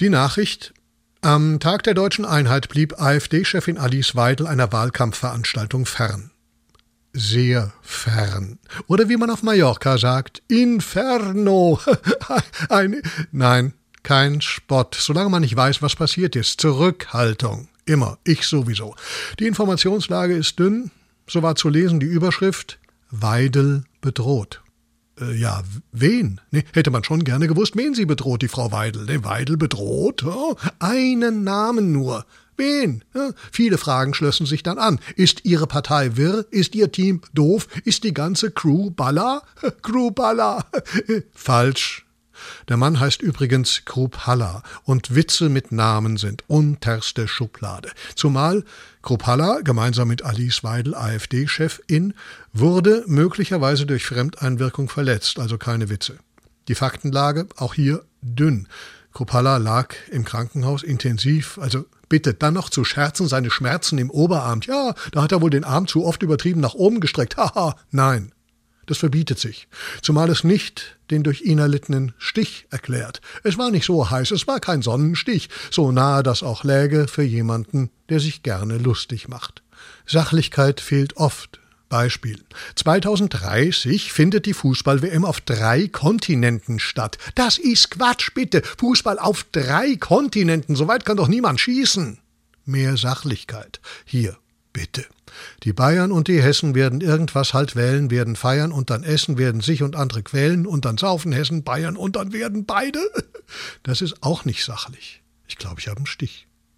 Die Nachricht, am Tag der deutschen Einheit blieb AfD-Chefin Alice Weidel einer Wahlkampfveranstaltung fern. Sehr fern. Oder wie man auf Mallorca sagt, Inferno. Ein, nein, kein Spott. Solange man nicht weiß, was passiert ist. Zurückhaltung. Immer. Ich sowieso. Die Informationslage ist dünn. So war zu lesen die Überschrift Weidel bedroht. Äh, ja, wen? Nee, hätte man schon gerne gewusst, wen sie bedroht, die Frau Weidel. Ne, Weidel bedroht? Oh, einen Namen nur. Wen? Ja, viele Fragen schlössen sich dann an. Ist Ihre Partei wirr? Ist Ihr Team doof? Ist die ganze Crew Baller? Crew Baller. Falsch. Der Mann heißt übrigens Krupp Haller und Witze mit Namen sind unterste Schublade. Zumal Krupp Haller, gemeinsam mit Alice Weidel, AfD-Chefin, wurde möglicherweise durch Fremdeinwirkung verletzt, also keine Witze. Die Faktenlage, auch hier dünn. Krupp Haller lag im Krankenhaus intensiv, also bitte dann noch zu scherzen, seine Schmerzen im Oberarm. Ja, da hat er wohl den Arm zu oft übertrieben nach oben gestreckt. Haha, nein. Das verbietet sich, zumal es nicht den durch ihn erlittenen Stich erklärt. Es war nicht so heiß, es war kein Sonnenstich, so nahe das auch läge für jemanden, der sich gerne lustig macht. Sachlichkeit fehlt oft. Beispiel. 2030 findet die Fußball-WM auf drei Kontinenten statt. Das ist Quatsch, bitte. Fußball auf drei Kontinenten. So weit kann doch niemand schießen. Mehr Sachlichkeit. Hier, bitte. Die Bayern und die Hessen werden irgendwas halt wählen, werden feiern und dann essen, werden sich und andere quälen und dann saufen Hessen, Bayern und dann werden beide. Das ist auch nicht sachlich. Ich glaube, ich habe einen Stich.